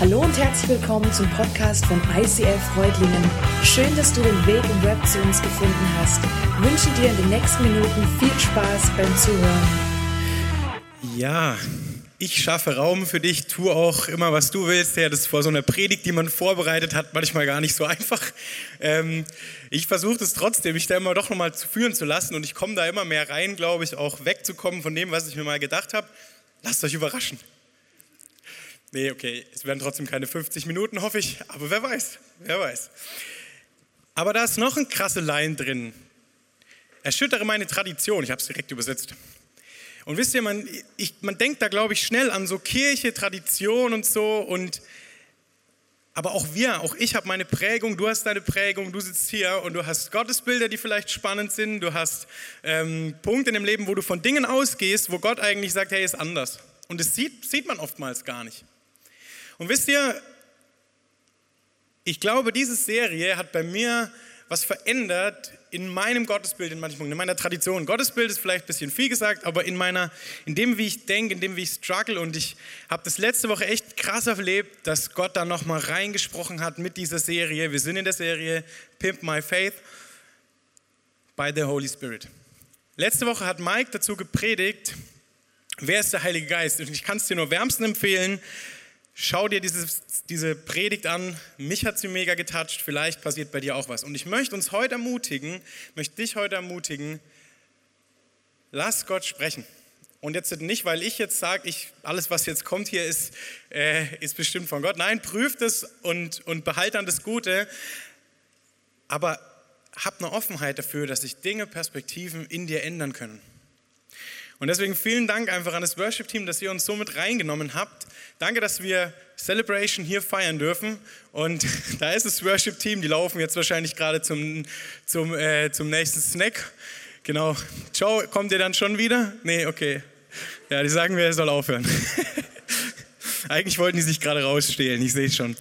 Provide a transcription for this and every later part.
Hallo und herzlich willkommen zum Podcast von ICF Freudlingen. Schön, dass du den Weg im Web zu uns gefunden hast. Ich wünsche dir in den nächsten Minuten viel Spaß beim Zuhören. Ja, ich schaffe Raum für dich, tu auch immer, was du willst. Ja, das ist vor so einer Predigt, die man vorbereitet hat, manchmal gar nicht so einfach. Ähm, ich versuche das trotzdem, mich da immer doch nochmal zu führen zu lassen und ich komme da immer mehr rein, glaube ich, auch wegzukommen von dem, was ich mir mal gedacht habe. Lasst euch überraschen. Nee, okay, es werden trotzdem keine 50 Minuten, hoffe ich, aber wer weiß, wer weiß. Aber da ist noch ein krasse Line drin. Erschüttere meine Tradition, ich habe es direkt übersetzt. Und wisst ihr, man, ich, man denkt da, glaube ich, schnell an so Kirche, Tradition und so. Und, aber auch wir, auch ich habe meine Prägung, du hast deine Prägung, du sitzt hier und du hast Gottesbilder, die vielleicht spannend sind. Du hast ähm, Punkte in dem Leben, wo du von Dingen ausgehst, wo Gott eigentlich sagt, hey, ist anders. Und das sieht, sieht man oftmals gar nicht. Und wisst ihr, ich glaube, diese Serie hat bei mir was verändert in meinem Gottesbild in manchen Punkten, in meiner Tradition. Gottesbild ist vielleicht ein bisschen viel gesagt, aber in meiner, in dem, wie ich denke, in dem, wie ich struggle. Und ich habe das letzte Woche echt krass erlebt, dass Gott da nochmal reingesprochen hat mit dieser Serie. Wir sind in der Serie Pimp My Faith by the Holy Spirit. Letzte Woche hat Mike dazu gepredigt, wer ist der Heilige Geist? Und ich kann es dir nur wärmsten empfehlen, Schau dir dieses, diese Predigt an. Mich hat sie mega getoucht. Vielleicht passiert bei dir auch was. Und ich möchte uns heute ermutigen, möchte dich heute ermutigen, lass Gott sprechen. Und jetzt nicht, weil ich jetzt sage, ich, alles, was jetzt kommt hier, ist, äh, ist bestimmt von Gott. Nein, prüft es und, und behalt dann das Gute. Aber hab eine Offenheit dafür, dass sich Dinge, Perspektiven in dir ändern können. Und deswegen vielen Dank einfach an das Worship-Team, dass ihr uns so mit reingenommen habt. Danke, dass wir Celebration hier feiern dürfen. Und da ist das Worship-Team, die laufen jetzt wahrscheinlich gerade zum, zum, äh, zum nächsten Snack. Genau. Ciao, kommt ihr dann schon wieder? Nee, okay. Ja, die sagen mir, er soll aufhören. Eigentlich wollten die sich gerade rausstehlen, ich sehe es schon.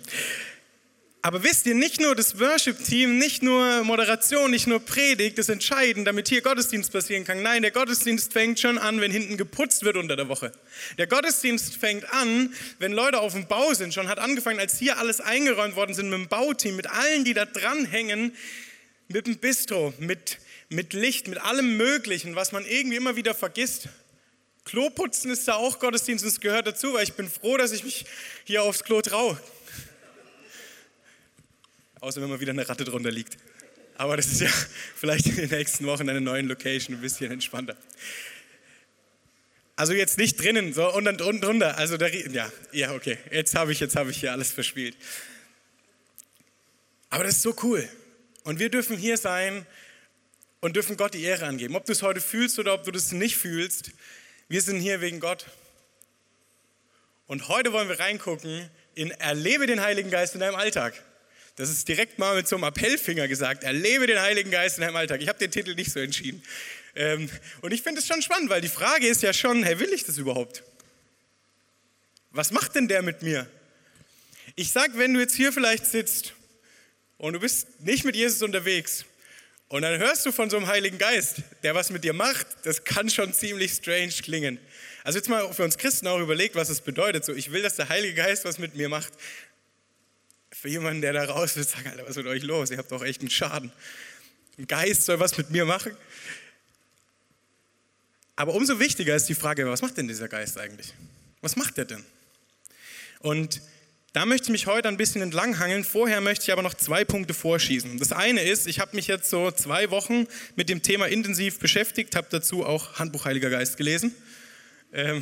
Aber wisst ihr, nicht nur das Worship-Team, nicht nur Moderation, nicht nur Predigt ist entscheidend, damit hier Gottesdienst passieren kann. Nein, der Gottesdienst fängt schon an, wenn hinten geputzt wird unter der Woche. Der Gottesdienst fängt an, wenn Leute auf dem Bau sind. Schon hat angefangen, als hier alles eingeräumt worden sind mit dem Bauteam, mit allen, die da dranhängen, mit dem Bistro, mit, mit Licht, mit allem Möglichen, was man irgendwie immer wieder vergisst. Kloputzen ist da auch Gottesdienst und es gehört dazu, weil ich bin froh, dass ich mich hier aufs Klo traue. Außer wenn mal wieder eine Ratte drunter liegt. Aber das ist ja vielleicht in den nächsten Wochen in einer neuen Location ein bisschen entspannter. Also jetzt nicht drinnen, so und dann unten drunter. Also da, ja, ja, okay. Jetzt habe ich, jetzt habe ich hier alles verspielt. Aber das ist so cool. Und wir dürfen hier sein und dürfen Gott die Ehre angeben. Ob du es heute fühlst oder ob du das nicht fühlst, wir sind hier wegen Gott. Und heute wollen wir reingucken in Erlebe den Heiligen Geist in deinem Alltag. Das ist direkt mal mit so einem Appellfinger gesagt. Erlebe den Heiligen Geist in deinem Alltag. Ich habe den Titel nicht so entschieden. Ähm, und ich finde es schon spannend, weil die Frage ist ja schon, hey, will ich das überhaupt? Was macht denn der mit mir? Ich sag, wenn du jetzt hier vielleicht sitzt und du bist nicht mit Jesus unterwegs und dann hörst du von so einem Heiligen Geist, der was mit dir macht, das kann schon ziemlich strange klingen. Also jetzt mal für uns Christen auch überlegt, was es bedeutet. So, ich will, dass der Heilige Geist was mit mir macht für jemanden, der da raus will, sagen, Alter, was ist mit euch los? Ihr habt doch echt einen Schaden. Ein Geist soll was mit mir machen. Aber umso wichtiger ist die Frage, was macht denn dieser Geist eigentlich? Was macht er denn? Und da möchte ich mich heute ein bisschen entlanghangeln. Vorher möchte ich aber noch zwei Punkte vorschießen. Das eine ist, ich habe mich jetzt so zwei Wochen mit dem Thema intensiv beschäftigt, habe dazu auch Handbuch Heiliger Geist gelesen. Ähm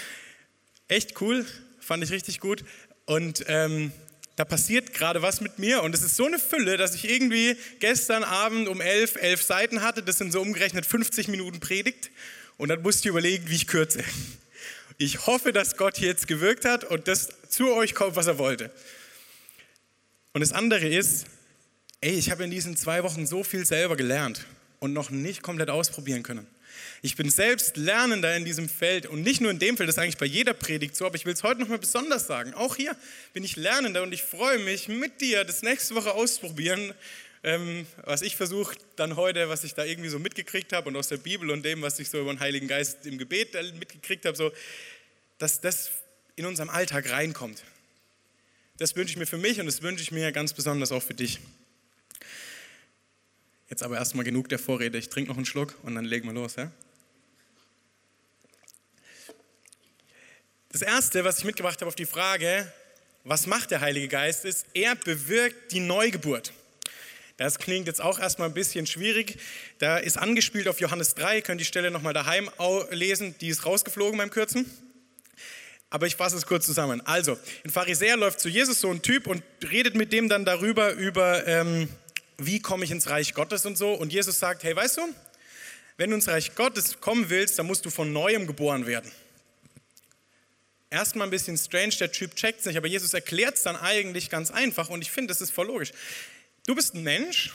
echt cool, fand ich richtig gut. Und ähm, da passiert gerade was mit mir und es ist so eine Fülle, dass ich irgendwie gestern Abend um elf, elf Seiten hatte, das sind so umgerechnet 50 Minuten Predigt und dann musste ich überlegen, wie ich kürze. Ich hoffe, dass Gott jetzt gewirkt hat und das zu euch kommt, was er wollte. Und das andere ist, ey, ich habe in diesen zwei Wochen so viel selber gelernt und noch nicht komplett ausprobieren können. Ich bin selbst Lernender in diesem Feld und nicht nur in dem Feld, das ist eigentlich bei jeder Predigt so, aber ich will es heute nochmal besonders sagen. Auch hier bin ich Lernender und ich freue mich mit dir, das nächste Woche auszuprobieren, ähm, was ich versuche dann heute, was ich da irgendwie so mitgekriegt habe und aus der Bibel und dem, was ich so über den Heiligen Geist im Gebet mitgekriegt habe, so, dass das in unserem Alltag reinkommt. Das wünsche ich mir für mich und das wünsche ich mir ganz besonders auch für dich. Jetzt aber erstmal genug der Vorrede. Ich trinke noch einen Schluck und dann legen wir los. Ja? Das Erste, was ich mitgebracht habe auf die Frage, was macht der Heilige Geist, ist, er bewirkt die Neugeburt. Das klingt jetzt auch erstmal ein bisschen schwierig. Da ist angespielt auf Johannes 3, könnt die Stelle nochmal daheim lesen, die ist rausgeflogen beim Kürzen. Aber ich fasse es kurz zusammen. Also, ein Pharisäer läuft zu Jesus, so ein Typ, und redet mit dem dann darüber, über ähm, wie komme ich ins Reich Gottes und so. Und Jesus sagt, hey, weißt du, wenn du ins Reich Gottes kommen willst, dann musst du von neuem geboren werden. Erstmal ein bisschen strange, der Typ checkt es nicht, aber Jesus erklärt es dann eigentlich ganz einfach und ich finde, das ist voll logisch. Du bist ein Mensch,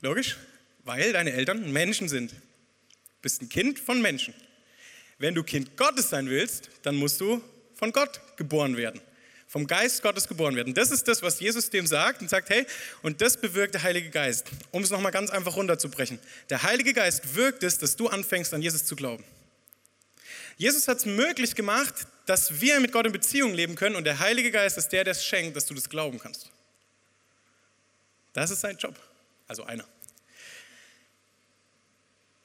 logisch, weil deine Eltern Menschen sind. Du bist ein Kind von Menschen. Wenn du Kind Gottes sein willst, dann musst du von Gott geboren werden. Vom Geist Gottes geboren werden. Das ist das, was Jesus dem sagt und sagt, hey, und das bewirkt der Heilige Geist. Um es nochmal ganz einfach runterzubrechen. Der Heilige Geist wirkt es, dass du anfängst, an Jesus zu glauben. Jesus hat es möglich gemacht, dass wir mit Gott in Beziehung leben können und der Heilige Geist ist der, der es schenkt, dass du das glauben kannst. Das ist sein Job. Also einer.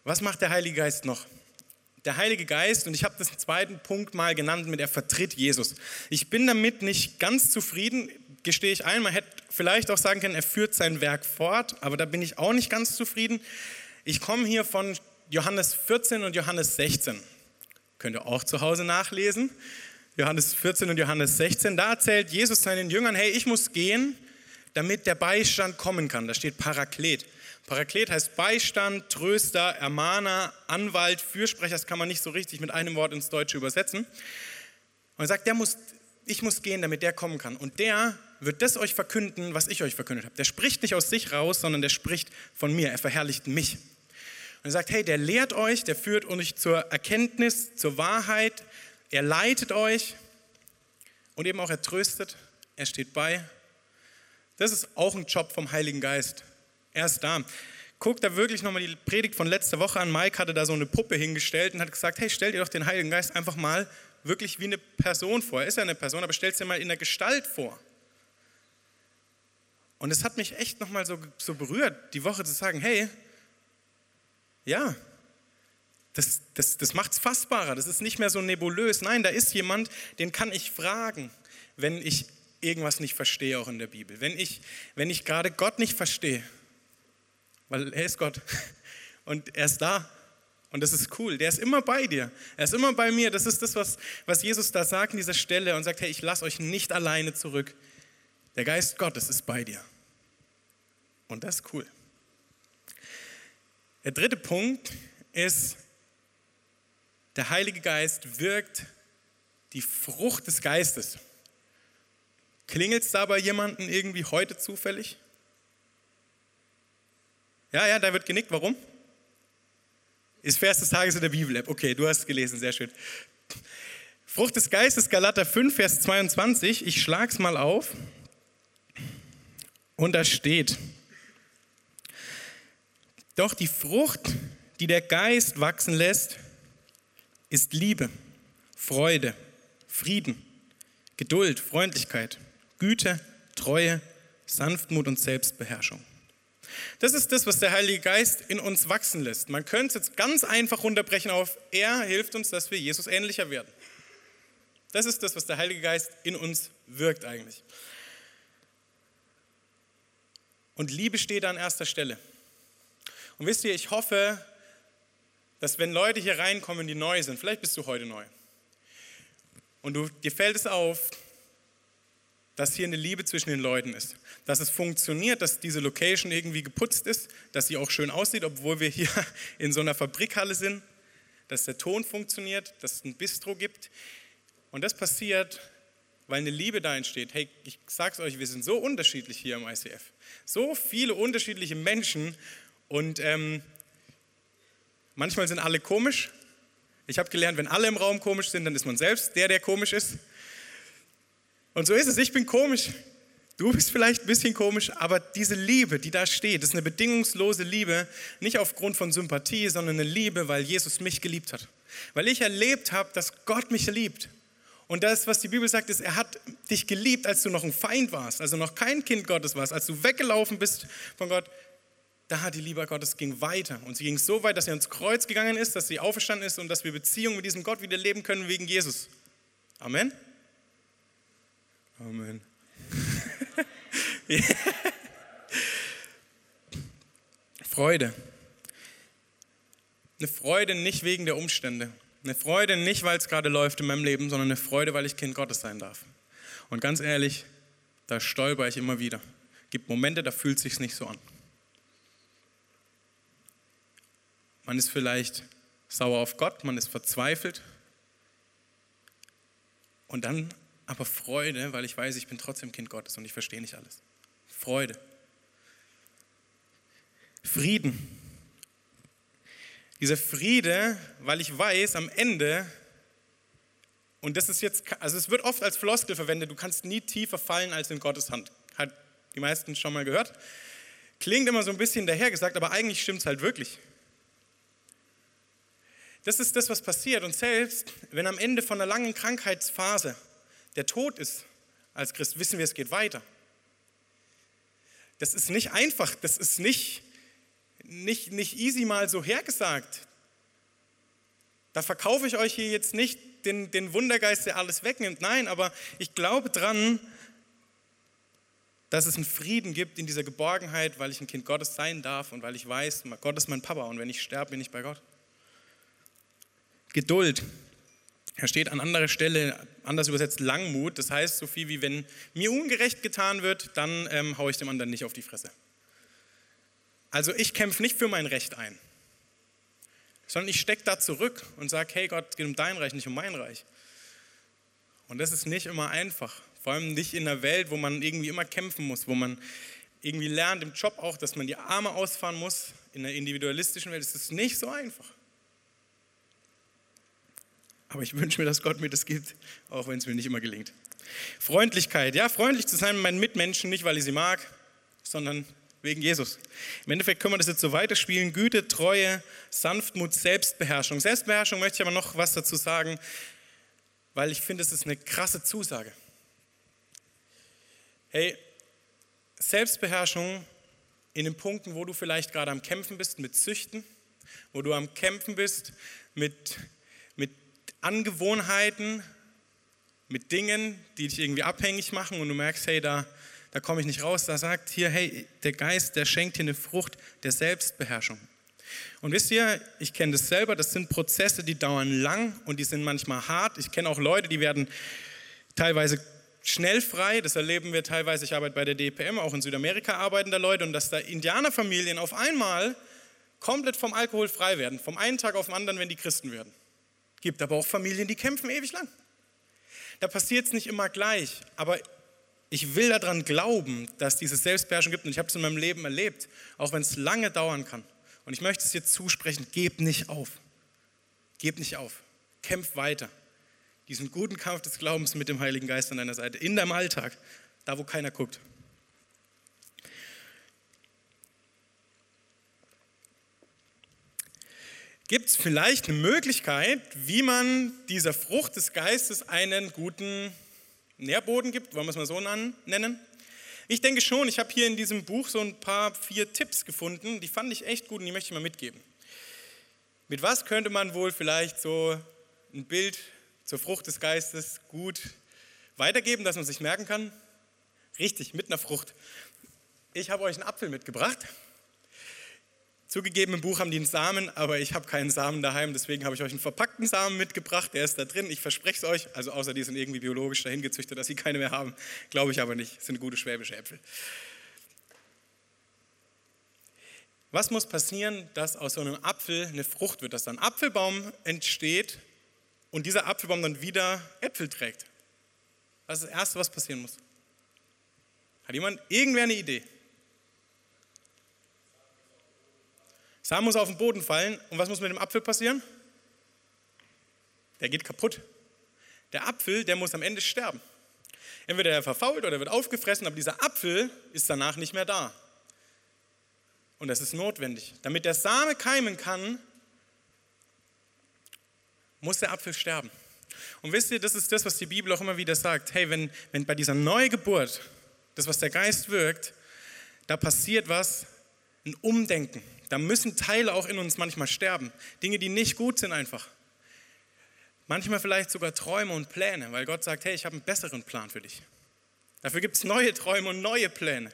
Was macht der Heilige Geist noch? Der Heilige Geist, und ich habe das zweiten Punkt mal genannt, mit er vertritt Jesus. Ich bin damit nicht ganz zufrieden, gestehe ich ein. Man hätte vielleicht auch sagen können, er führt sein Werk fort, aber da bin ich auch nicht ganz zufrieden. Ich komme hier von Johannes 14 und Johannes 16. Könnt ihr auch zu Hause nachlesen. Johannes 14 und Johannes 16. Da erzählt Jesus seinen Jüngern, hey, ich muss gehen, damit der Beistand kommen kann. Da steht Paraklet. Paraklet heißt Beistand, Tröster, Ermahner, Anwalt, Fürsprecher. Das kann man nicht so richtig mit einem Wort ins Deutsche übersetzen. Und er sagt, der muss, ich muss gehen, damit der kommen kann. Und der wird das euch verkünden, was ich euch verkündet habe. Der spricht nicht aus sich raus, sondern der spricht von mir. Er verherrlicht mich. Und er sagt, hey, der lehrt euch, der führt euch zur Erkenntnis, zur Wahrheit. Er leitet euch und eben auch er tröstet. Er steht bei das ist auch ein Job vom Heiligen Geist. Er ist da. Guckt da wirklich nochmal die Predigt von letzter Woche an. Mike hatte da so eine Puppe hingestellt und hat gesagt, hey, stell dir doch den Heiligen Geist einfach mal wirklich wie eine Person vor. Er ist ja eine Person, aber stell dir mal in der Gestalt vor. Und es hat mich echt nochmal so, so berührt, die Woche zu sagen, hey, ja, das, das, das macht es fassbarer, das ist nicht mehr so nebulös. Nein, da ist jemand, den kann ich fragen, wenn ich irgendwas nicht verstehe, auch in der Bibel. Wenn ich, wenn ich gerade Gott nicht verstehe, weil er ist Gott und er ist da und das ist cool. Der ist immer bei dir. Er ist immer bei mir. Das ist das, was, was Jesus da sagt an dieser Stelle und sagt, hey, ich lasse euch nicht alleine zurück. Der Geist Gottes ist bei dir. Und das ist cool. Der dritte Punkt ist, der Heilige Geist wirkt die Frucht des Geistes. Klingelt es da bei jemandem irgendwie heute zufällig? Ja, ja, da wird genickt. Warum? Ist Vers des Tages in der Bibel-App. Okay, du hast es gelesen, sehr schön. Frucht des Geistes, Galater 5, Vers 22. Ich schlage es mal auf. Und da steht, doch die Frucht, die der Geist wachsen lässt, ist Liebe, Freude, Frieden, Geduld, Freundlichkeit, Güte, Treue, Sanftmut und Selbstbeherrschung. Das ist das, was der Heilige Geist in uns wachsen lässt. Man könnte es jetzt ganz einfach runterbrechen auf, er hilft uns, dass wir Jesus ähnlicher werden. Das ist das, was der Heilige Geist in uns wirkt eigentlich. Und Liebe steht an erster Stelle. Und wisst ihr, ich hoffe, dass wenn Leute hier reinkommen, die neu sind, vielleicht bist du heute neu, und du, dir fällt es auf, dass hier eine Liebe zwischen den Leuten ist, dass es funktioniert, dass diese Location irgendwie geputzt ist, dass sie auch schön aussieht, obwohl wir hier in so einer Fabrikhalle sind, dass der Ton funktioniert, dass es ein Bistro gibt. Und das passiert, weil eine Liebe da entsteht. Hey, ich sag's euch, wir sind so unterschiedlich hier im ICF. So viele unterschiedliche Menschen und ähm, manchmal sind alle komisch. Ich habe gelernt, wenn alle im Raum komisch sind, dann ist man selbst der, der komisch ist. Und so ist es, ich bin komisch. Du bist vielleicht ein bisschen komisch, aber diese Liebe, die da steht, ist eine bedingungslose Liebe, nicht aufgrund von Sympathie, sondern eine Liebe, weil Jesus mich geliebt hat. Weil ich erlebt habe, dass Gott mich liebt. Und das, was die Bibel sagt, ist, er hat dich geliebt, als du noch ein Feind warst, also noch kein Kind Gottes warst, als du weggelaufen bist von Gott. Da hat die Liebe Gottes ging weiter. Und sie ging so weit, dass er ins Kreuz gegangen ist, dass sie auferstanden ist und dass wir Beziehungen mit diesem Gott wieder leben können wegen Jesus. Amen. Amen. Freude. Eine Freude nicht wegen der Umstände. Eine Freude nicht, weil es gerade läuft in meinem Leben, sondern eine Freude, weil ich Kind Gottes sein darf. Und ganz ehrlich, da stolper ich immer wieder. Es gibt Momente, da fühlt es sich nicht so an. Man ist vielleicht sauer auf Gott, man ist verzweifelt. Und dann aber Freude, weil ich weiß, ich bin trotzdem Kind Gottes und ich verstehe nicht alles. Freude. Frieden. Dieser Friede, weil ich weiß, am Ende, und das ist jetzt, also es wird oft als Floskel verwendet, du kannst nie tiefer fallen als in Gottes Hand. Hat die meisten schon mal gehört. Klingt immer so ein bisschen dahergesagt, aber eigentlich stimmt es halt wirklich. Das ist das, was passiert. Und selbst wenn am Ende von einer langen Krankheitsphase der Tod ist, als Christ wissen wir, es geht weiter. Das ist nicht einfach, das ist nicht nicht, nicht easy mal so hergesagt. Da verkaufe ich euch hier jetzt nicht den, den Wundergeist, der alles wegnimmt. Nein, aber ich glaube dran, dass es einen Frieden gibt in dieser Geborgenheit, weil ich ein Kind Gottes sein darf und weil ich weiß, Gott ist mein Papa und wenn ich sterbe, bin ich bei Gott. Geduld. Er steht an anderer Stelle, anders übersetzt Langmut. Das heißt so viel wie, wenn mir ungerecht getan wird, dann ähm, haue ich dem anderen nicht auf die Fresse. Also ich kämpfe nicht für mein Recht ein, sondern ich stecke da zurück und sage, hey Gott, es geht um dein Reich, nicht um mein Reich. Und das ist nicht immer einfach, vor allem nicht in einer Welt, wo man irgendwie immer kämpfen muss, wo man irgendwie lernt im Job auch, dass man die Arme ausfahren muss. In einer individualistischen Welt ist es nicht so einfach. Aber ich wünsche mir, dass Gott mir das gibt, auch wenn es mir nicht immer gelingt. Freundlichkeit, ja, freundlich zu sein mit meinen Mitmenschen, nicht weil ich sie mag, sondern wegen Jesus. Im Endeffekt können wir das jetzt so weiterspielen. Güte, Treue, Sanftmut, Selbstbeherrschung. Selbstbeherrschung möchte ich aber noch was dazu sagen, weil ich finde, es ist eine krasse Zusage. Hey, Selbstbeherrschung in den Punkten, wo du vielleicht gerade am Kämpfen bist mit Süchten, wo du am Kämpfen bist mit Angewohnheiten, mit Dingen, die dich irgendwie abhängig machen und du merkst, hey, da, da komme ich nicht raus. Da sagt hier, hey, der Geist, der schenkt hier eine Frucht der Selbstbeherrschung. Und wisst ihr, ich kenne das selber, das sind Prozesse, die dauern lang und die sind manchmal hart. Ich kenne auch Leute, die werden teilweise schnell frei. Das erleben wir teilweise. Ich arbeite bei der DPM, auch in Südamerika arbeiten da Leute und dass da Indianerfamilien auf einmal komplett vom Alkohol frei werden, vom einen Tag auf den anderen, wenn die Christen werden. Gibt aber auch Familien, die kämpfen ewig lang. Da passiert es nicht immer gleich, aber ich will daran glauben, dass diese Selbstbeherrschung gibt und ich habe es in meinem Leben erlebt, auch wenn es lange dauern kann. Und ich möchte es dir zusprechen, geb nicht auf. Geb nicht auf. Kämpf weiter. Diesen guten Kampf des Glaubens mit dem Heiligen Geist an deiner Seite, in deinem Alltag, da wo keiner guckt. Gibt es vielleicht eine Möglichkeit, wie man dieser Frucht des Geistes einen guten Nährboden gibt, wollen wir es mal so nennen. Ich denke schon, ich habe hier in diesem Buch so ein paar, vier Tipps gefunden, die fand ich echt gut und die möchte ich mal mitgeben. Mit was könnte man wohl vielleicht so ein Bild zur Frucht des Geistes gut weitergeben, dass man sich merken kann? Richtig, mit einer Frucht. Ich habe euch einen Apfel mitgebracht. Zugegeben, im Buch haben die einen Samen, aber ich habe keinen Samen daheim, deswegen habe ich euch einen verpackten Samen mitgebracht, der ist da drin. Ich verspreche es euch, also außer die sind irgendwie biologisch dahin gezüchtet, dass sie keine mehr haben, glaube ich aber nicht. Das sind gute schwäbische Äpfel. Was muss passieren, dass aus so einem Apfel eine Frucht wird, dass da ein Apfelbaum entsteht und dieser Apfelbaum dann wieder Äpfel trägt? Das ist das Erste, was passieren muss. Hat jemand irgendwer eine Idee? Samen muss auf den Boden fallen und was muss mit dem Apfel passieren? Der geht kaputt. Der Apfel, der muss am Ende sterben. Entweder er verfault oder wird aufgefressen, aber dieser Apfel ist danach nicht mehr da. Und das ist notwendig. Damit der Same keimen kann, muss der Apfel sterben. Und wisst ihr, das ist das, was die Bibel auch immer wieder sagt. Hey, wenn, wenn bei dieser Neugeburt, das, was der Geist wirkt, da passiert was, ein Umdenken. Da müssen Teile auch in uns manchmal sterben. Dinge, die nicht gut sind einfach. Manchmal vielleicht sogar Träume und Pläne, weil Gott sagt, hey, ich habe einen besseren Plan für dich. Dafür gibt es neue Träume und neue Pläne.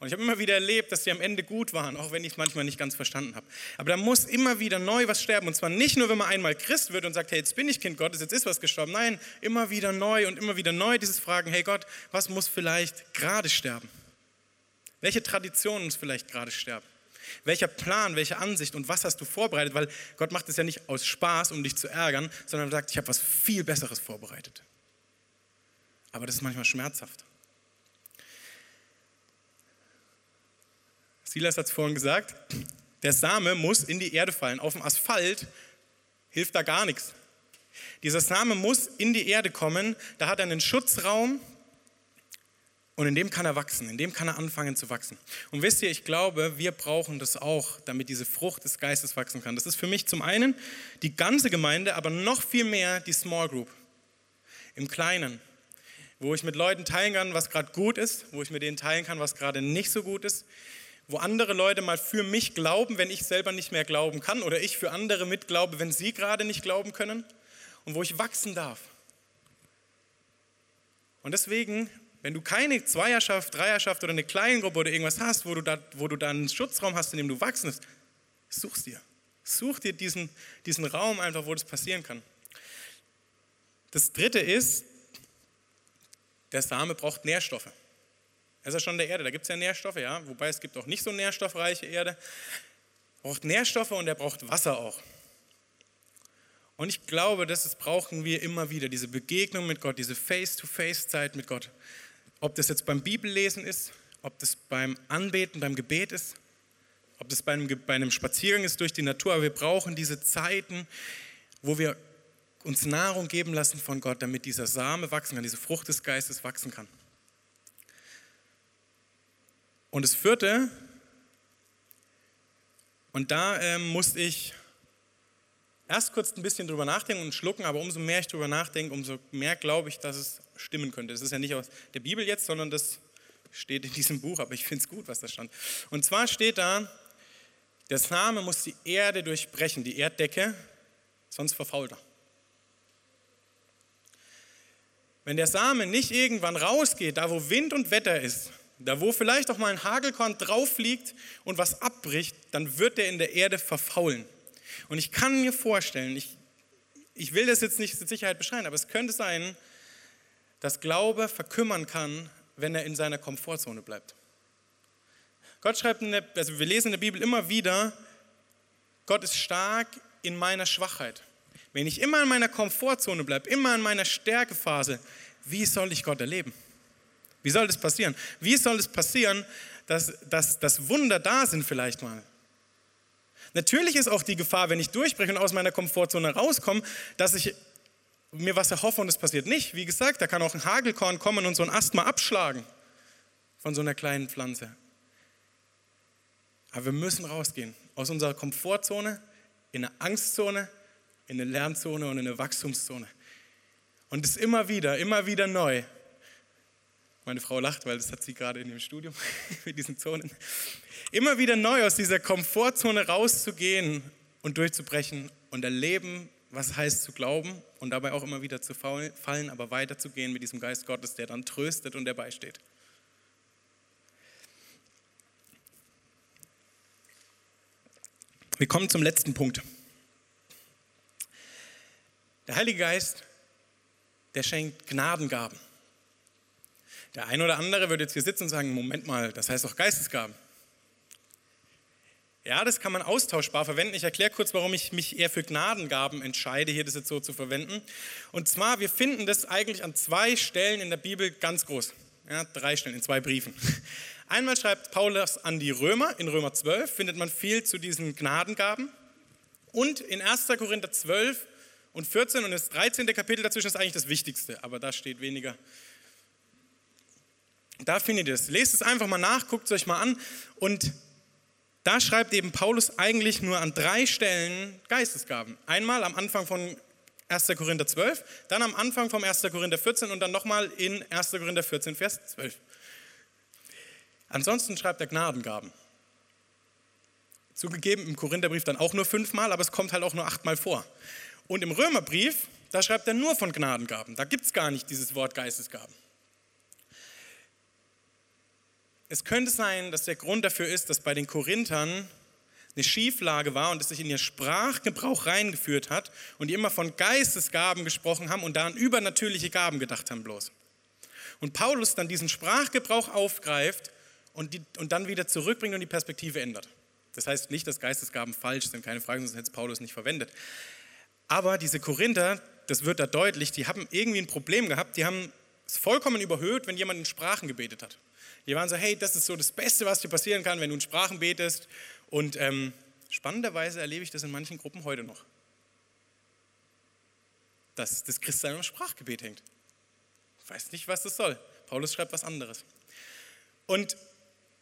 Und ich habe immer wieder erlebt, dass die am Ende gut waren, auch wenn ich es manchmal nicht ganz verstanden habe. Aber da muss immer wieder neu was sterben. Und zwar nicht nur, wenn man einmal Christ wird und sagt, hey, jetzt bin ich Kind Gottes, jetzt ist was gestorben. Nein, immer wieder neu und immer wieder neu dieses Fragen, hey Gott, was muss vielleicht gerade sterben? Welche Tradition muss vielleicht gerade sterben? Welcher Plan, welche Ansicht und was hast du vorbereitet? Weil Gott macht es ja nicht aus Spaß, um dich zu ärgern, sondern sagt, ich habe was viel Besseres vorbereitet. Aber das ist manchmal schmerzhaft. Silas hat es vorhin gesagt, der Same muss in die Erde fallen. Auf dem Asphalt hilft da gar nichts. Dieser Same muss in die Erde kommen, da hat er einen Schutzraum, und in dem kann er wachsen, in dem kann er anfangen zu wachsen. Und wisst ihr, ich glaube, wir brauchen das auch, damit diese Frucht des Geistes wachsen kann. Das ist für mich zum einen die ganze Gemeinde, aber noch viel mehr die Small Group. Im Kleinen, wo ich mit Leuten teilen kann, was gerade gut ist, wo ich mit denen teilen kann, was gerade nicht so gut ist, wo andere Leute mal für mich glauben, wenn ich selber nicht mehr glauben kann, oder ich für andere mitglaube, wenn sie gerade nicht glauben können, und wo ich wachsen darf. Und deswegen wenn du keine Zweierschaft, Dreierschaft oder eine Kleingruppe oder irgendwas hast, wo du da, wo du da einen Schutzraum hast, in dem du wachsen musst, such's dir. Such dir diesen, diesen Raum einfach, wo das passieren kann. Das dritte ist, der Same braucht Nährstoffe. Er ist ja schon der Erde, da gibt es ja Nährstoffe, ja, wobei es gibt auch nicht so nährstoffreiche Erde. Er braucht Nährstoffe und er braucht Wasser auch. Und ich glaube, das brauchen wir immer wieder, diese Begegnung mit Gott, diese Face-to-Face-Zeit mit Gott. Ob das jetzt beim Bibellesen ist, ob das beim Anbeten, beim Gebet ist, ob das bei einem, bei einem Spaziergang ist durch die Natur, aber wir brauchen diese Zeiten, wo wir uns Nahrung geben lassen von Gott, damit dieser Same wachsen kann, diese Frucht des Geistes wachsen kann. Und das vierte, und da ähm, musste ich erst kurz ein bisschen drüber nachdenken und schlucken, aber umso mehr ich drüber nachdenke, umso mehr glaube ich, dass es stimmen könnte. Das ist ja nicht aus der Bibel jetzt, sondern das steht in diesem Buch, aber ich finde es gut, was da stand. Und zwar steht da, der Same muss die Erde durchbrechen, die Erddecke, sonst verfault er. Wenn der Same nicht irgendwann rausgeht, da wo Wind und Wetter ist, da wo vielleicht auch mal ein Hagelkorn drauf liegt und was abbricht, dann wird er in der Erde verfaulen. Und ich kann mir vorstellen, ich, ich will das jetzt nicht mit Sicherheit beschreiben, aber es könnte sein, dass Glaube verkümmern kann, wenn er in seiner Komfortzone bleibt. Gott schreibt, in der, also wir lesen in der Bibel immer wieder, Gott ist stark in meiner Schwachheit. Wenn ich immer in meiner Komfortzone bleibe, immer in meiner Stärkephase, wie soll ich Gott erleben? Wie soll das passieren? Wie soll es passieren, dass, dass, dass Wunder da sind vielleicht mal? Natürlich ist auch die Gefahr, wenn ich durchbreche und aus meiner Komfortzone rauskomme, dass ich mir was erhoffe und es passiert nicht. Wie gesagt, da kann auch ein Hagelkorn kommen und so ein Ast mal abschlagen von so einer kleinen Pflanze. Aber wir müssen rausgehen aus unserer Komfortzone in eine Angstzone, in eine Lernzone und in eine Wachstumszone. Und es immer wieder, immer wieder neu. Meine Frau lacht, weil das hat sie gerade in dem Studium mit diesen Zonen immer wieder neu aus dieser Komfortzone rauszugehen und durchzubrechen und erleben, was heißt zu glauben und dabei auch immer wieder zu fallen, aber weiterzugehen mit diesem Geist Gottes, der dann tröstet und der beisteht. Wir kommen zum letzten Punkt. Der Heilige Geist, der schenkt Gnadengaben. Der eine oder andere würde jetzt hier sitzen und sagen, Moment mal, das heißt doch Geistesgaben. Ja, das kann man austauschbar verwenden. Ich erkläre kurz, warum ich mich eher für Gnadengaben entscheide, hier das jetzt so zu verwenden. Und zwar, wir finden das eigentlich an zwei Stellen in der Bibel ganz groß. Ja, drei Stellen in zwei Briefen. Einmal schreibt Paulus an die Römer, in Römer 12 findet man viel zu diesen Gnadengaben. Und in 1. Korinther 12 und 14 und das 13. Kapitel dazwischen ist eigentlich das Wichtigste, aber da steht weniger. Da findet ihr es. Lest es einfach mal nach, guckt es euch mal an und da schreibt eben Paulus eigentlich nur an drei Stellen Geistesgaben. Einmal am Anfang von 1. Korinther 12, dann am Anfang vom 1. Korinther 14 und dann nochmal in 1. Korinther 14, Vers 12. Ansonsten schreibt er Gnadengaben. Zugegeben im Korintherbrief dann auch nur fünfmal, aber es kommt halt auch nur achtmal vor. Und im Römerbrief, da schreibt er nur von Gnadengaben. Da gibt es gar nicht dieses Wort Geistesgaben. Es könnte sein, dass der Grund dafür ist, dass bei den Korinthern eine Schieflage war und es sich in ihr Sprachgebrauch reingeführt hat und die immer von Geistesgaben gesprochen haben und da an übernatürliche Gaben gedacht haben bloß. Und Paulus dann diesen Sprachgebrauch aufgreift und, die, und dann wieder zurückbringt und die Perspektive ändert. Das heißt nicht, dass Geistesgaben falsch sind, keine Frage, sonst hätte Paulus nicht verwendet. Aber diese Korinther, das wird da deutlich, die haben irgendwie ein Problem gehabt, die haben es vollkommen überhöht, wenn jemand in Sprachen gebetet hat. Die waren so, hey, das ist so das Beste, was dir passieren kann, wenn du in Sprachen betest. Und ähm, spannenderweise erlebe ich das in manchen Gruppen heute noch. Dass das Christsein am Sprachgebet hängt. Ich weiß nicht, was das soll. Paulus schreibt was anderes. Und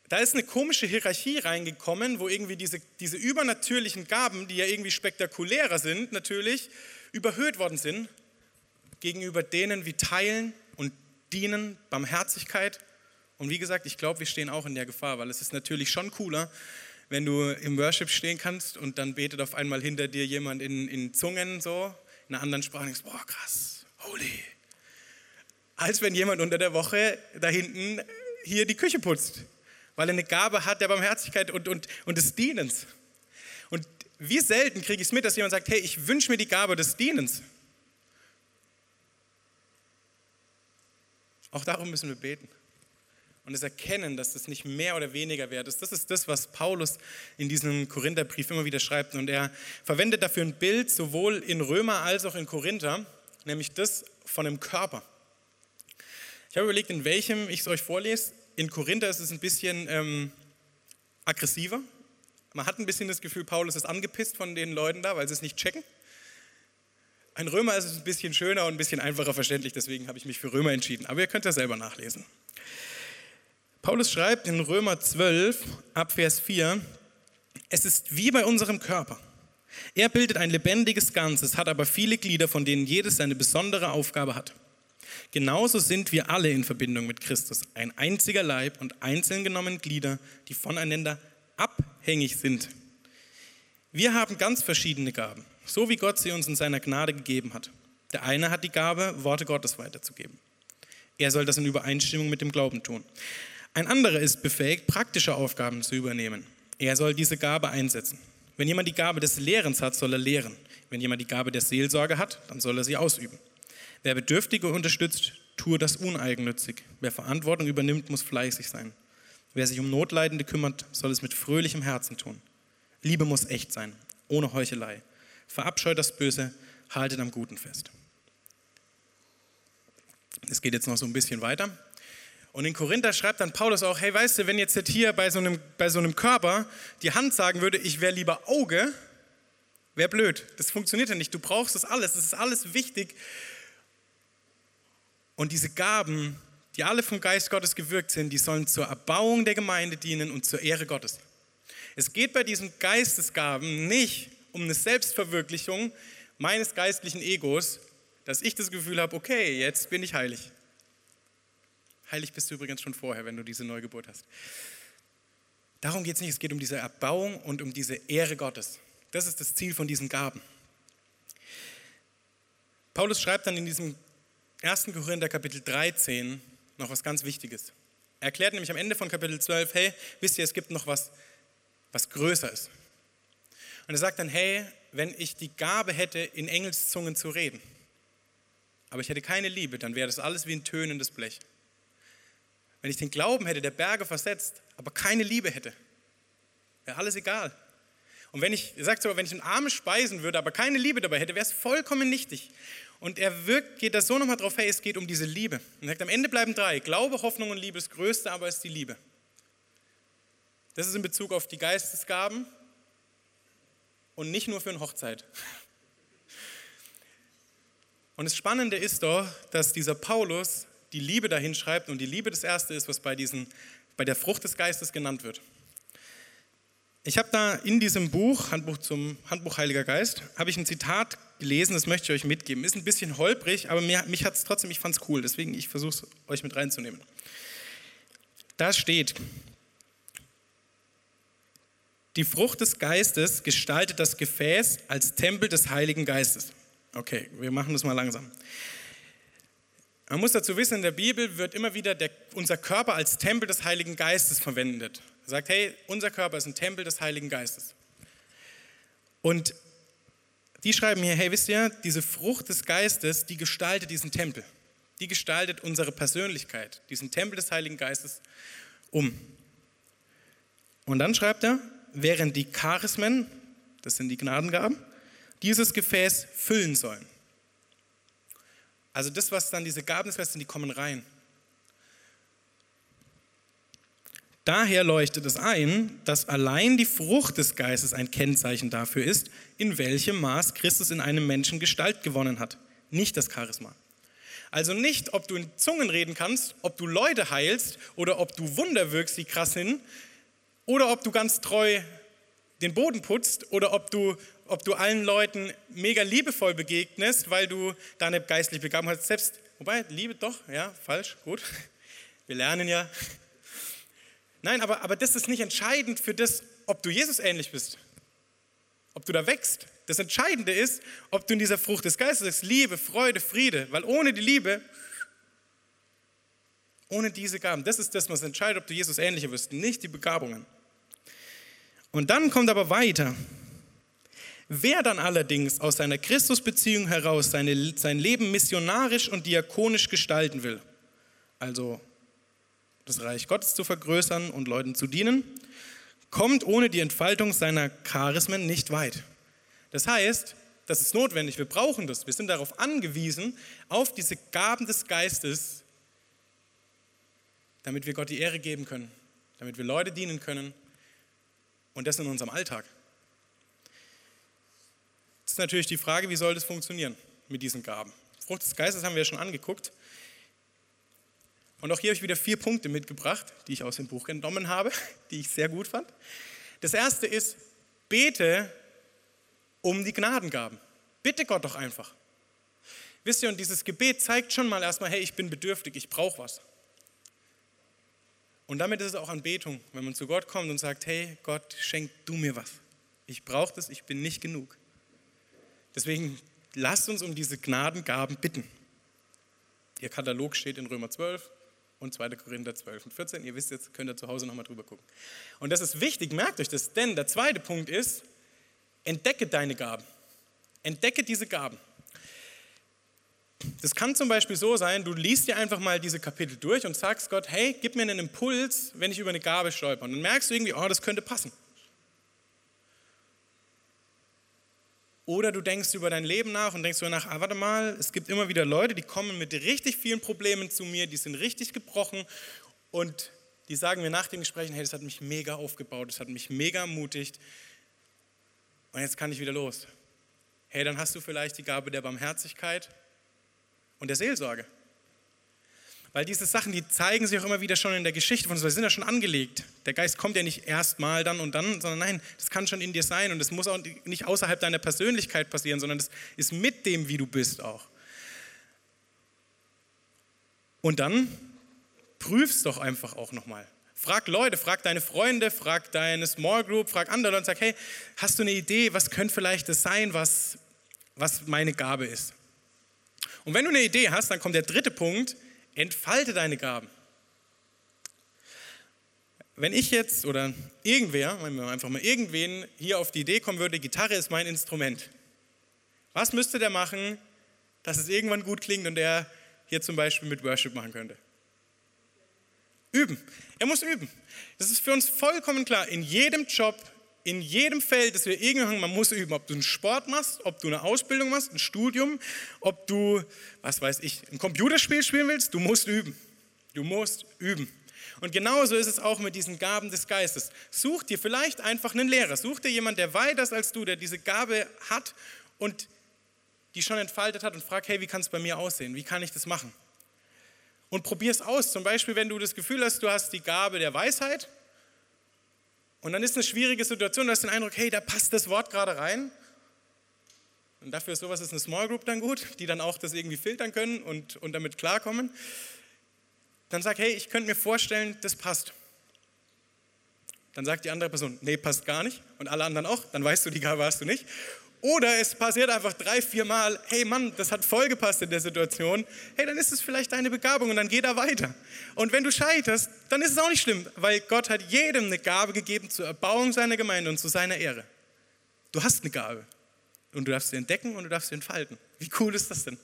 da ist eine komische Hierarchie reingekommen, wo irgendwie diese, diese übernatürlichen Gaben, die ja irgendwie spektakulärer sind, natürlich überhöht worden sind gegenüber denen wie Teilen und Dienen, Barmherzigkeit. Und wie gesagt, ich glaube, wir stehen auch in der Gefahr, weil es ist natürlich schon cooler, wenn du im Worship stehen kannst und dann betet auf einmal hinter dir jemand in, in Zungen so, in einer anderen Sprache, und denkst, boah, krass, holy. Als wenn jemand unter der Woche da hinten hier die Küche putzt weil er eine Gabe hat der Barmherzigkeit und, und, und des Dienens. Und wie selten kriege ich es mit, dass jemand sagt, hey, ich wünsche mir die Gabe des Dienens. Auch darum müssen wir beten und es erkennen, dass das nicht mehr oder weniger wert ist. Das ist das, was Paulus in diesem Korintherbrief immer wieder schreibt. Und er verwendet dafür ein Bild sowohl in Römer als auch in Korinther, nämlich das von dem Körper. Ich habe überlegt, in welchem ich es euch vorlese. In Korinther ist es ein bisschen ähm, aggressiver. Man hat ein bisschen das Gefühl, Paulus ist angepisst von den Leuten da, weil sie es nicht checken. Ein Römer ist es ein bisschen schöner und ein bisschen einfacher verständlich, deswegen habe ich mich für Römer entschieden. Aber ihr könnt das selber nachlesen. Paulus schreibt in Römer 12 ab Vers 4, es ist wie bei unserem Körper. Er bildet ein lebendiges Ganzes, hat aber viele Glieder, von denen jedes seine besondere Aufgabe hat. Genauso sind wir alle in Verbindung mit Christus, ein einziger Leib und einzeln genommen Glieder, die voneinander abhängig sind. Wir haben ganz verschiedene Gaben, so wie Gott sie uns in seiner Gnade gegeben hat. Der eine hat die Gabe, Worte Gottes weiterzugeben. Er soll das in Übereinstimmung mit dem Glauben tun. Ein anderer ist befähigt, praktische Aufgaben zu übernehmen. Er soll diese Gabe einsetzen. Wenn jemand die Gabe des Lehrens hat, soll er lehren. Wenn jemand die Gabe der Seelsorge hat, dann soll er sie ausüben. Wer Bedürftige unterstützt, tue das uneigennützig. Wer Verantwortung übernimmt, muss fleißig sein. Wer sich um Notleidende kümmert, soll es mit fröhlichem Herzen tun. Liebe muss echt sein, ohne Heuchelei. Verabscheut das Böse, haltet am Guten fest. Es geht jetzt noch so ein bisschen weiter. Und in Korinther schreibt dann Paulus auch, hey, weißt du, wenn jetzt hier bei so einem, bei so einem Körper die Hand sagen würde, ich wäre lieber Auge, wäre blöd. Das funktioniert ja nicht. Du brauchst das alles. Das ist alles wichtig. Und diese Gaben, die alle vom Geist Gottes gewirkt sind, die sollen zur Erbauung der Gemeinde dienen und zur Ehre Gottes. Es geht bei diesen Geistesgaben nicht um eine Selbstverwirklichung meines geistlichen Egos, dass ich das Gefühl habe, okay, jetzt bin ich heilig. Heilig bist du übrigens schon vorher, wenn du diese Neugeburt hast. Darum geht es nicht, es geht um diese Erbauung und um diese Ehre Gottes. Das ist das Ziel von diesen Gaben. Paulus schreibt dann in diesem 1. Korinther Kapitel 13 noch was ganz Wichtiges. Er erklärt nämlich am Ende von Kapitel 12, hey, wisst ihr, es gibt noch was, was größer ist. Und er sagt dann, hey, wenn ich die Gabe hätte, in Engelszungen zu reden, aber ich hätte keine Liebe, dann wäre das alles wie ein tönendes Blech. Wenn ich den Glauben hätte, der Berge versetzt, aber keine Liebe hätte, wäre alles egal. Und wenn ich, er sagt sogar, wenn ich einen Arme speisen würde, aber keine Liebe dabei hätte, wäre es vollkommen nichtig. Und er wirkt, geht da so nochmal drauf, hey, es geht um diese Liebe. Und er sagt, am Ende bleiben drei. Glaube, Hoffnung und Liebe. Das Größte aber ist die Liebe. Das ist in Bezug auf die Geistesgaben und nicht nur für eine Hochzeit. Und das Spannende ist doch, dass dieser Paulus die Liebe dahin schreibt und die Liebe das Erste ist, was bei, diesen, bei der Frucht des Geistes genannt wird. Ich habe da in diesem Buch, Handbuch zum Handbuch Heiliger Geist, habe ich ein Zitat gelesen, das möchte ich euch mitgeben. Ist ein bisschen holprig, aber mir, mich hat es trotzdem, ich fand es cool, deswegen ich versuche es euch mit reinzunehmen. Da steht, die Frucht des Geistes gestaltet das Gefäß als Tempel des Heiligen Geistes. Okay, wir machen das mal langsam. Man muss dazu wissen, in der Bibel wird immer wieder der, unser Körper als Tempel des Heiligen Geistes verwendet. Er sagt, hey, unser Körper ist ein Tempel des Heiligen Geistes. Und die schreiben hier, hey, wisst ihr, diese Frucht des Geistes, die gestaltet diesen Tempel. Die gestaltet unsere Persönlichkeit, diesen Tempel des Heiligen Geistes um. Und dann schreibt er, während die Charismen, das sind die Gnadengaben, dieses Gefäß füllen sollen. Also das, was dann diese Gaben ist, die kommen rein. Daher leuchtet es ein, dass allein die Frucht des Geistes ein Kennzeichen dafür ist, in welchem Maß Christus in einem Menschen Gestalt gewonnen hat, nicht das Charisma. Also nicht, ob du in Zungen reden kannst, ob du Leute heilst oder ob du Wunder wirkst, die krass sind, oder ob du ganz treu den Boden putzt oder ob du, ob du allen Leuten mega liebevoll begegnest, weil du deine geistliche Begabung hast. Selbst, wobei, Liebe doch, ja, falsch, gut. Wir lernen ja. Nein, aber, aber das ist nicht entscheidend für das, ob du Jesus ähnlich bist, ob du da wächst. Das Entscheidende ist, ob du in dieser Frucht des Geistes bist, Liebe, Freude, Friede, weil ohne die Liebe, ohne diese Gaben, das ist das, was entscheidet, ob du Jesus ähnlicher wirst, nicht die Begabungen. Und dann kommt aber weiter. Wer dann allerdings aus seiner Christusbeziehung heraus seine, sein Leben missionarisch und diakonisch gestalten will, also das Reich Gottes zu vergrößern und Leuten zu dienen, kommt ohne die Entfaltung seiner Charismen nicht weit. Das heißt, das ist notwendig, wir brauchen das, wir sind darauf angewiesen, auf diese Gaben des Geistes, damit wir Gott die Ehre geben können, damit wir Leute dienen können und das in unserem Alltag. Ist natürlich die Frage, wie soll das funktionieren mit diesen Gaben? Frucht des Geistes haben wir ja schon angeguckt. Und auch hier habe ich wieder vier Punkte mitgebracht, die ich aus dem Buch entnommen habe, die ich sehr gut fand. Das erste ist, bete um die Gnadengaben. Bitte Gott doch einfach. Wisst ihr, und dieses Gebet zeigt schon mal erstmal, hey, ich bin bedürftig, ich brauche was. Und damit ist es auch Anbetung, wenn man zu Gott kommt und sagt, hey Gott, schenk du mir was. Ich brauche das, ich bin nicht genug. Deswegen lasst uns um diese Gnadengaben bitten. Ihr Katalog steht in Römer 12 und 2. Korinther 12 und 14. Ihr wisst jetzt, könnt ihr zu Hause nochmal drüber gucken. Und das ist wichtig, merkt euch das, denn der zweite Punkt ist, entdecke deine Gaben. Entdecke diese Gaben. Das kann zum Beispiel so sein, du liest dir einfach mal diese Kapitel durch und sagst Gott, hey, gib mir einen Impuls, wenn ich über eine Gabe stolper. Und dann merkst du irgendwie, oh, das könnte passen. Oder du denkst über dein Leben nach und denkst über nach, ah, warte mal, es gibt immer wieder Leute, die kommen mit richtig vielen Problemen zu mir, die sind richtig gebrochen und die sagen mir nach den Gesprächen, hey, das hat mich mega aufgebaut, das hat mich mega ermutigt und jetzt kann ich wieder los. Hey, dann hast du vielleicht die Gabe der Barmherzigkeit und der Seelsorge. Weil diese Sachen, die zeigen sich auch immer wieder schon in der Geschichte von uns, wir sind ja schon angelegt. Der Geist kommt ja nicht erstmal dann und dann, sondern nein, das kann schon in dir sein und das muss auch nicht außerhalb deiner Persönlichkeit passieren, sondern das ist mit dem, wie du bist auch. Und dann prüfst doch einfach auch nochmal. Frag Leute, frag deine Freunde, frag deine Small Group, frag andere und sag, hey, hast du eine Idee, was könnte vielleicht das sein, was, was meine Gabe ist? Und wenn du eine Idee hast, dann kommt der dritte Punkt, entfalte deine Gaben. Wenn ich jetzt oder irgendwer, einfach mal irgendwen hier auf die Idee kommen würde, Gitarre ist mein Instrument. Was müsste der machen, dass es irgendwann gut klingt und er hier zum Beispiel mit Worship machen könnte? Üben. Er muss üben. Das ist für uns vollkommen klar. In jedem Job, in jedem Feld, das wir irgendwann, man muss üben, ob du einen Sport machst, ob du eine Ausbildung machst, ein Studium, ob du, was weiß ich, ein Computerspiel spielen willst, du musst üben. Du musst üben. Und genauso ist es auch mit diesen Gaben des Geistes. Such dir vielleicht einfach einen Lehrer, such dir jemanden, der weiter ist als du, der diese Gabe hat und die schon entfaltet hat und frag, hey, wie kann es bei mir aussehen? Wie kann ich das machen? Und probier es aus. Zum Beispiel, wenn du das Gefühl hast, du hast die Gabe der Weisheit, Und dann ist eine schwierige Situation, du hast den Eindruck, hey, da passt das Wort gerade rein. Und dafür ist sowas ist eine Small Group dann gut, die dann auch das irgendwie filtern können und, und damit klarkommen. Dann sag, hey, ich könnte mir vorstellen, das passt. Dann sagt die andere Person, nee, passt gar nicht. Und alle anderen auch, dann weißt du, die Gabe hast du nicht. Oder es passiert einfach drei, vier Mal, hey Mann, das hat voll gepasst in der Situation. Hey, dann ist es vielleicht deine Begabung und dann geh da weiter. Und wenn du scheiterst, dann ist es auch nicht schlimm, weil Gott hat jedem eine Gabe gegeben zur Erbauung seiner Gemeinde und zu seiner Ehre. Du hast eine Gabe und du darfst sie entdecken und du darfst sie entfalten. Wie cool ist das denn?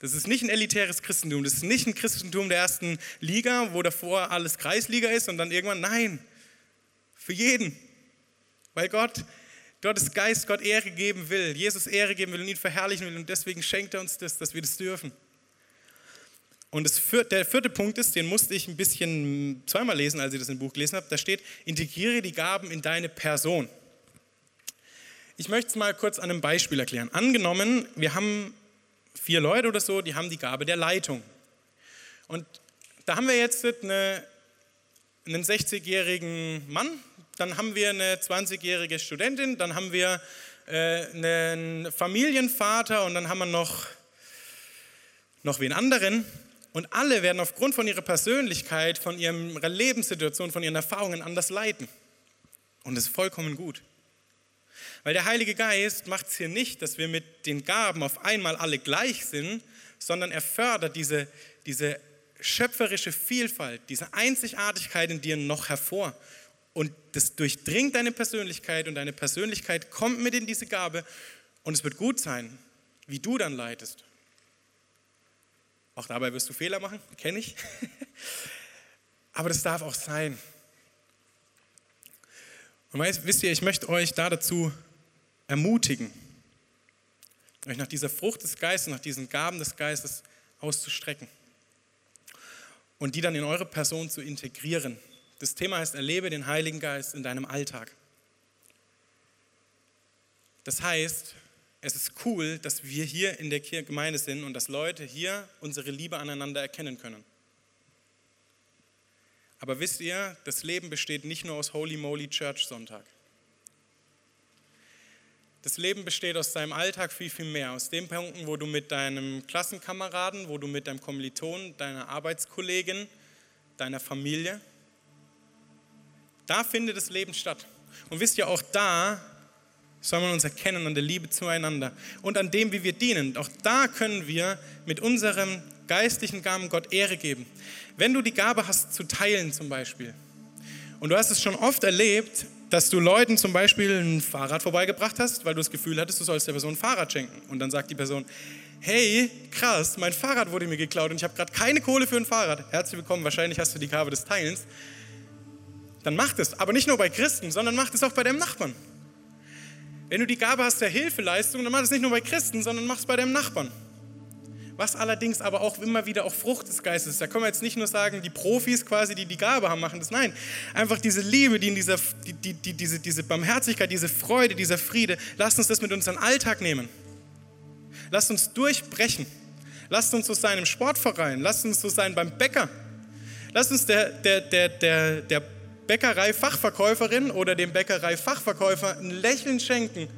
Das ist nicht ein elitäres Christentum, das ist nicht ein Christentum der ersten Liga, wo davor alles Kreisliga ist und dann irgendwann, nein, für jeden. Weil Gott Gottes Geist Gott Ehre geben will, Jesus Ehre geben will und ihn verherrlichen will und deswegen schenkt er uns das, dass wir das dürfen. Und vierte, der vierte Punkt ist, den musste ich ein bisschen zweimal lesen, als ich das im Buch gelesen habe. Da steht, integriere die Gaben in deine Person. Ich möchte es mal kurz an einem Beispiel erklären. Angenommen, wir haben vier Leute oder so, die haben die Gabe der Leitung. Und da haben wir jetzt eine, einen 60-jährigen Mann, dann haben wir eine 20-jährige Studentin, dann haben wir äh, einen Familienvater und dann haben wir noch, noch wen anderen. Und alle werden aufgrund von ihrer Persönlichkeit, von ihrer Lebenssituation, von ihren Erfahrungen anders leiten. Und das ist vollkommen gut. Weil der Heilige Geist macht es hier nicht, dass wir mit den Gaben auf einmal alle gleich sind, sondern er fördert diese, diese schöpferische Vielfalt, diese Einzigartigkeit in dir noch hervor. Und das durchdringt deine Persönlichkeit und deine Persönlichkeit kommt mit in diese Gabe und es wird gut sein, wie du dann leitest. Auch dabei wirst du Fehler machen, kenne ich. Aber das darf auch sein. Und weißt, wisst ihr, ich möchte euch da dazu ermutigen, euch nach dieser Frucht des Geistes, nach diesen Gaben des Geistes auszustrecken und die dann in eure Person zu integrieren. Das Thema heißt, erlebe den Heiligen Geist in deinem Alltag. Das heißt, es ist cool, dass wir hier in der Gemeinde sind und dass Leute hier unsere Liebe aneinander erkennen können. Aber wisst ihr, das Leben besteht nicht nur aus Holy Moly Church Sonntag. Das Leben besteht aus deinem Alltag viel, viel mehr. Aus den Punkten, wo du mit deinem Klassenkameraden, wo du mit deinem Kommiliton, deiner Arbeitskollegin, deiner Familie, da findet das Leben statt. Und wisst ihr, auch da soll man uns erkennen an der Liebe zueinander und an dem, wie wir dienen. Auch da können wir mit unserem geistlichen Gaben Gott Ehre geben. Wenn du die Gabe hast zu teilen zum Beispiel, und du hast es schon oft erlebt, dass du Leuten zum Beispiel ein Fahrrad vorbeigebracht hast, weil du das Gefühl hattest, du sollst der Person ein Fahrrad schenken. Und dann sagt die Person, hey, krass, mein Fahrrad wurde mir geklaut und ich habe gerade keine Kohle für ein Fahrrad. Herzlich willkommen, wahrscheinlich hast du die Gabe des Teilens dann mach das. Aber nicht nur bei Christen, sondern mach das auch bei deinem Nachbarn. Wenn du die Gabe hast der Hilfeleistung, dann mach das nicht nur bei Christen, sondern mach es bei deinem Nachbarn. Was allerdings aber auch immer wieder auch Frucht des Geistes ist. Da können wir jetzt nicht nur sagen, die Profis quasi, die die Gabe haben, machen das. Nein, einfach diese Liebe, die in dieser, die, die, die, diese, diese Barmherzigkeit, diese Freude, dieser Friede, lasst uns das mit unserem Alltag nehmen. Lasst uns durchbrechen. Lasst uns so sein im Sportverein. Lasst uns so sein beim Bäcker. Lasst uns der, der, der, der, der Bäckerei-Fachverkäuferin oder dem Bäckerei-Fachverkäufer ein Lächeln schenken.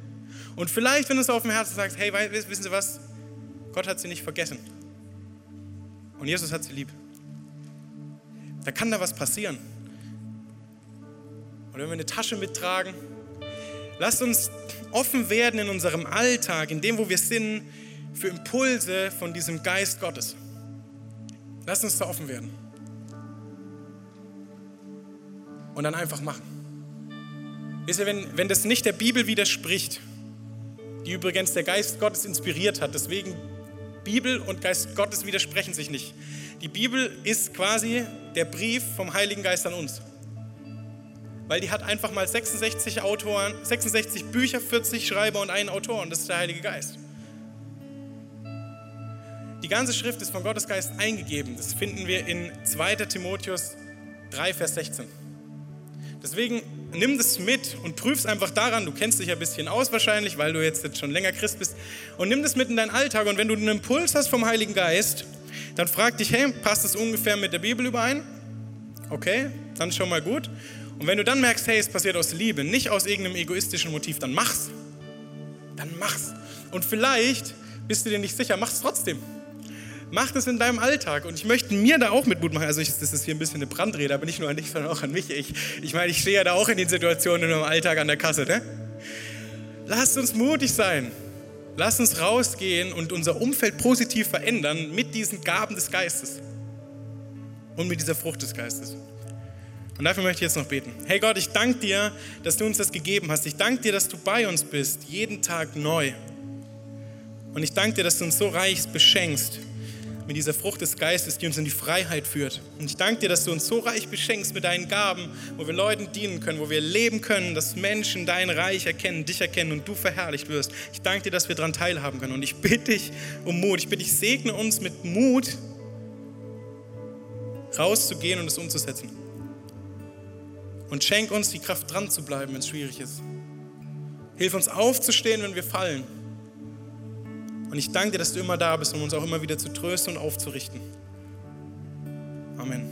Und vielleicht, wenn du es auf dem Herzen sagst, hey, wissen Sie was? Gott hat sie nicht vergessen. Und Jesus hat sie lieb. Da kann da was passieren. Oder wenn wir eine Tasche mittragen, lasst uns offen werden in unserem Alltag, in dem, wo wir sind, für Impulse von diesem Geist Gottes. Lasst uns da offen werden. Und dann einfach machen. Wisst ihr, wenn, wenn das nicht der Bibel widerspricht, die übrigens der Geist Gottes inspiriert hat, deswegen Bibel und Geist Gottes widersprechen sich nicht. Die Bibel ist quasi der Brief vom Heiligen Geist an uns. Weil die hat einfach mal 66 Autoren, 66 Bücher, 40 Schreiber und einen Autor und das ist der Heilige Geist. Die ganze Schrift ist von Gottes Geist eingegeben. Das finden wir in 2. Timotheus 3, Vers 16. Deswegen nimm das mit und prüf es einfach daran. Du kennst dich ja ein bisschen aus wahrscheinlich, weil du jetzt, jetzt schon länger Christ bist. Und nimm das mit in deinen Alltag. Und wenn du einen Impuls hast vom Heiligen Geist, dann frag dich, hey, passt das ungefähr mit der Bibel überein? Okay, dann schon mal gut. Und wenn du dann merkst, hey, es passiert aus Liebe, nicht aus irgendeinem egoistischen Motiv, dann mach's. Dann mach's. Und vielleicht bist du dir nicht sicher, mach's trotzdem. Mach das in deinem Alltag. Und ich möchte mir da auch mit Mut machen. Also ich, das ist hier ein bisschen eine Brandrede, aber nicht nur an dich, sondern auch an mich. Ich, ich meine, ich stehe ja da auch in den Situationen in meinem Alltag an der Kasse. Ne? Lasst uns mutig sein. Lasst uns rausgehen und unser Umfeld positiv verändern mit diesen Gaben des Geistes und mit dieser Frucht des Geistes. Und dafür möchte ich jetzt noch beten. Hey Gott, ich danke dir, dass du uns das gegeben hast. Ich danke dir, dass du bei uns bist, jeden Tag neu. Und ich danke dir, dass du uns so reich beschenkst mit dieser Frucht des Geistes, die uns in die Freiheit führt. Und ich danke dir, dass du uns so reich beschenkst mit deinen Gaben, wo wir Leuten dienen können, wo wir leben können, dass Menschen dein Reich erkennen, dich erkennen und du verherrlicht wirst. Ich danke dir, dass wir daran teilhaben können. Und ich bitte dich um Mut. Ich bitte dich, segne uns mit Mut, rauszugehen und es umzusetzen. Und schenk uns die Kraft, dran zu bleiben, wenn es schwierig ist. Hilf uns aufzustehen, wenn wir fallen. Und ich danke dir, dass du immer da bist, um uns auch immer wieder zu trösten und aufzurichten. Amen.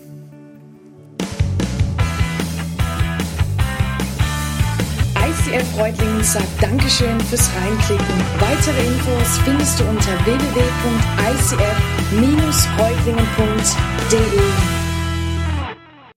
ICF Reutlingen sagt Dankeschön fürs Reinklicken. Weitere Infos findest du unter www.icf-reutlingen.de.